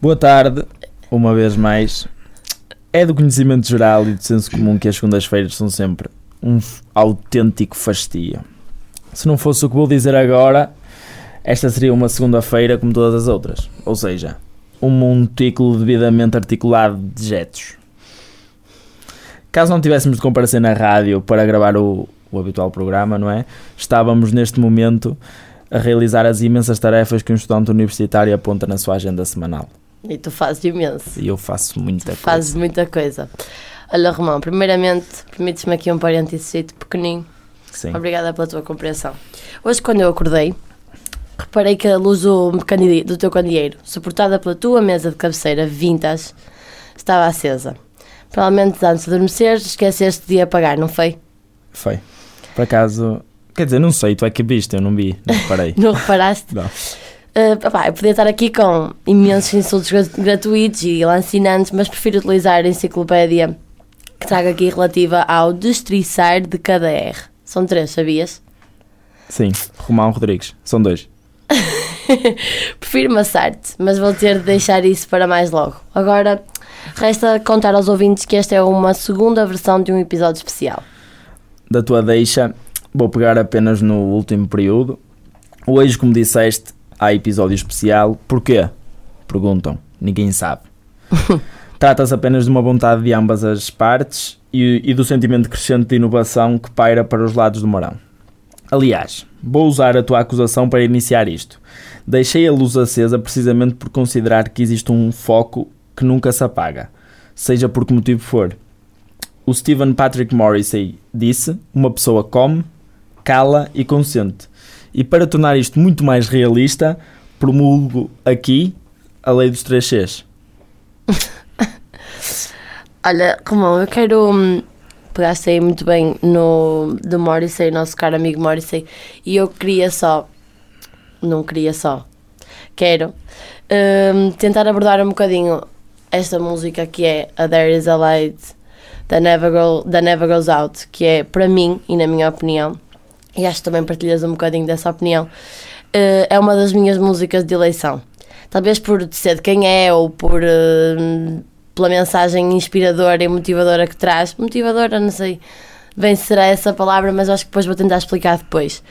Boa tarde, uma vez mais. É do conhecimento geral e do senso comum que as segundas-feiras são sempre um autêntico fastio. Se não fosse o que vou dizer agora, esta seria uma segunda-feira como todas as outras. Ou seja, um montículo devidamente articulado de dejetos. Caso não tivéssemos de comparecer na rádio para gravar o, o habitual programa, não é? Estávamos neste momento a realizar as imensas tarefas que um estudante universitário aponta na sua agenda semanal. E tu fazes imenso. E eu faço muita coisa. Fazes muita coisa. Olha, Romão, primeiramente, permites-me aqui um parênteses pequenino. Sim. Obrigada pela tua compreensão. Hoje, quando eu acordei, reparei que a luz do, do teu candeeiro, suportada pela tua mesa de cabeceira vintage, estava acesa. Provavelmente antes de adormecer, esqueceste de apagar, não foi? Foi. Por acaso. Quer dizer, não sei, tu é que viste, eu não vi, não reparei. Não reparaste? Não. Uh, opá, eu podia estar aqui com imensos insultos gra- gratuitos e lancinantes, mas prefiro utilizar a enciclopédia que trago aqui relativa ao destriçar de cada R. São três, sabias? Sim, Romão Rodrigues, são dois. Prefiro maçar-te, mas vou ter de deixar isso para mais logo. Agora, resta contar aos ouvintes que esta é uma segunda versão de um episódio especial. Da tua deixa, vou pegar apenas no último período. Hoje, como disseste, há episódio especial. Porquê? Perguntam. Ninguém sabe. Trata-se apenas de uma vontade de ambas as partes e, e do sentimento crescente de inovação que paira para os lados do Marão. Aliás, vou usar a tua acusação para iniciar isto. Deixei a luz acesa precisamente por considerar que existe um foco que nunca se apaga, seja por que motivo for. O Stephen Patrick Morrissey disse: Uma pessoa come, cala e consente. E para tornar isto muito mais realista, promulgo aqui a lei dos três Cs. Olha, Romão, eu quero. hum, Pegaste aí muito bem no do Morrissey, nosso caro amigo Morrissey, e eu queria só. Não queria só. Quero hum, tentar abordar um bocadinho esta música que é A There Is a Light da Never, Go, da Never Goes Out, que é, para mim, e na minha opinião, e acho que também partilhas um bocadinho dessa opinião, eh, é uma das minhas músicas de eleição. Talvez por ser de quem é ou por eh, pela mensagem inspiradora e motivadora que traz. Motivadora, não sei bem se será essa palavra, mas acho que depois vou tentar explicar depois.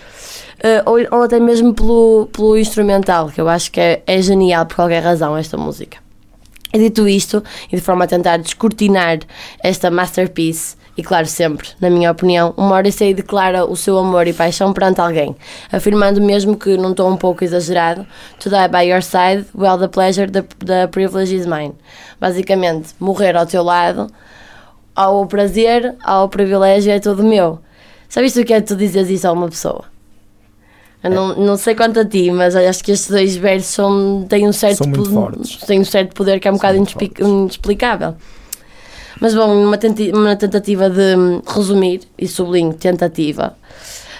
Eh, ou, ou até mesmo pelo, pelo instrumental, que eu acho que é, é genial por qualquer razão esta música. E dito isto, e de forma a tentar descortinar esta masterpiece, e claro, sempre, na minha opinião, o Morrissey declara o seu amor e paixão perante alguém, afirmando mesmo que, num tom um pouco exagerado, To die by your side, well the pleasure, the, the privilege is mine. Basicamente, morrer ao teu lado, ao prazer, ao privilégio é todo meu. Sabes o que é tu dizes isso a uma pessoa? Eu não, não sei quanto a ti, mas acho que estes dois versos são, têm um certo São fortes. têm um certo poder que é um São bocado inexplicável. Mas bom, uma, tenti- uma tentativa de hum, resumir, e sublinho tentativa,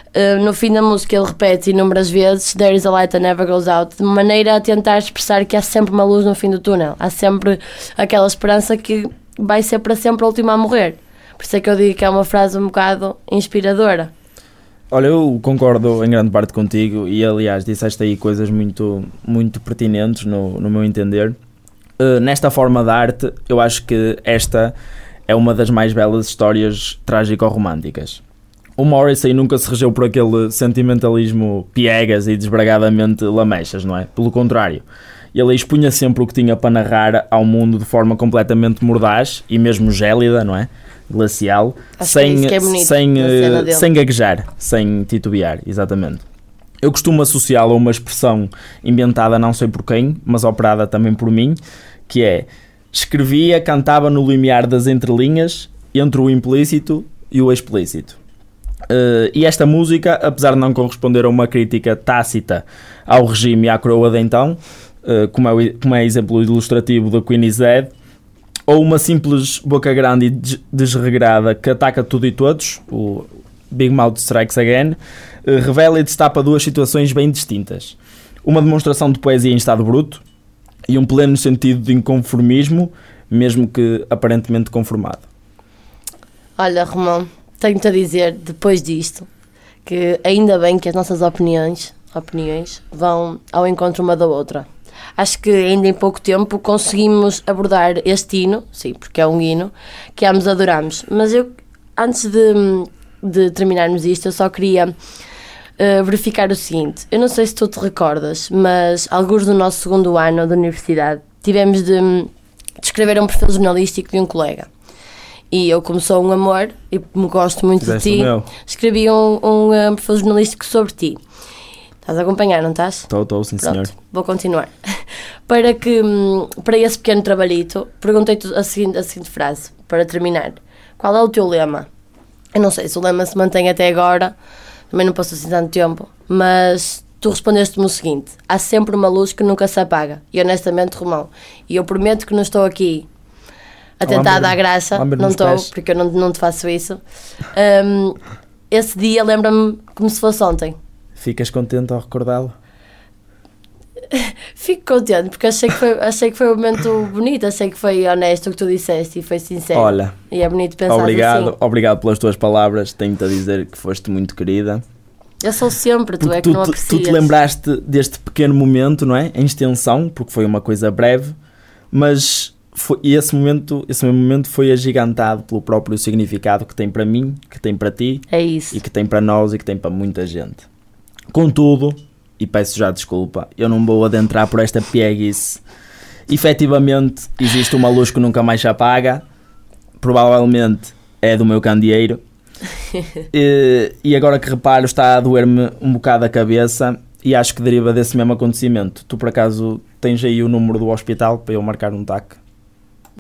uh, no fim da música ele repete inúmeras vezes There is a light that never goes out, de maneira a tentar expressar que há sempre uma luz no fim do túnel, há sempre aquela esperança que vai ser para sempre a última a morrer. Por isso é que eu digo que é uma frase um bocado inspiradora. Olha, eu concordo em grande parte contigo e, aliás, disseste aí coisas muito, muito pertinentes, no, no meu entender. Uh, nesta forma de arte, eu acho que esta é uma das mais belas histórias trágico-românticas. O Morrissey nunca se regeu por aquele sentimentalismo piegas e desbragadamente lamechas, não é? Pelo contrário, ele expunha sempre o que tinha para narrar ao mundo de forma completamente mordaz e mesmo gélida, não é? Glacial, Acho é sem, é sem, eh, sem gaguejar, sem titubear, exatamente. Eu costumo associá-lo a uma expressão inventada não sei por quem, mas operada também por mim, que é escrevia, cantava no limiar das entrelinhas entre o implícito e o explícito. Eh, e esta música, apesar de não corresponder a uma crítica tácita ao regime e à coroa de então, como, é, como é exemplo ilustrativo da Queen is ou uma simples boca grande e des- desregrada que ataca tudo e todos, o Big Mouth Strikes Again, eh, revela e destapa duas situações bem distintas. Uma demonstração de poesia em estado bruto e um pleno sentido de inconformismo, mesmo que aparentemente conformado. Olha, Romão, tenho-te a dizer, depois disto, que ainda bem que as nossas opiniões, opiniões vão ao encontro uma da outra. Acho que ainda em pouco tempo conseguimos abordar este hino, sim, porque é um hino, que ambos adoramos. Mas eu, antes de, de terminarmos isto, eu só queria uh, verificar o seguinte: eu não sei se tu te recordas, mas alguns do nosso segundo ano da universidade tivemos de, de escrever um perfil jornalístico de um colega. E eu, como sou um amor e me gosto muito Fizeste de ti, escrevi um, um, um perfil jornalístico sobre ti. Estás a acompanhar, não estás? Estou, estou, sim senhor. Pronto, vou continuar. Para que hum, para esse pequeno trabalhito, perguntei-te a seguinte, a seguinte frase, para terminar. Qual é o teu lema? Eu não sei se o lema se mantém até agora, também não passou assim tanto tempo, mas tu respondeste-me o seguinte: há sempre uma luz que nunca se apaga. E honestamente, Romão, e eu prometo que não estou aqui a tentar dar graça, não estou, pés. porque eu não, não te faço isso. Hum, esse dia lembra-me como se fosse ontem. Ficas contente ao recordá-lo? Fico contente porque achei que, foi, achei que foi um momento bonito, achei que foi honesto o que tu disseste e foi sincero. Olha, e é bonito pensar obrigado, assim. obrigado pelas tuas palavras. Tenho-te a dizer que foste muito querida. Eu sou sempre, tu Porque é que tu, não aprecias. tu te lembraste deste pequeno momento, não é? Em extensão, porque foi uma coisa breve, mas foi, e esse momento, esse momento foi agigantado pelo próprio significado que tem para mim, que tem para ti É e que tem para nós e que tem para muita gente. Contudo, e peço já desculpa, eu não vou adentrar por esta pieguice. Efetivamente, existe uma luz que nunca mais se apaga, provavelmente é do meu candeeiro. e, e agora que reparo, está a doer-me um bocado a cabeça e acho que deriva desse mesmo acontecimento. Tu por acaso tens aí o número do hospital para eu marcar um TAC?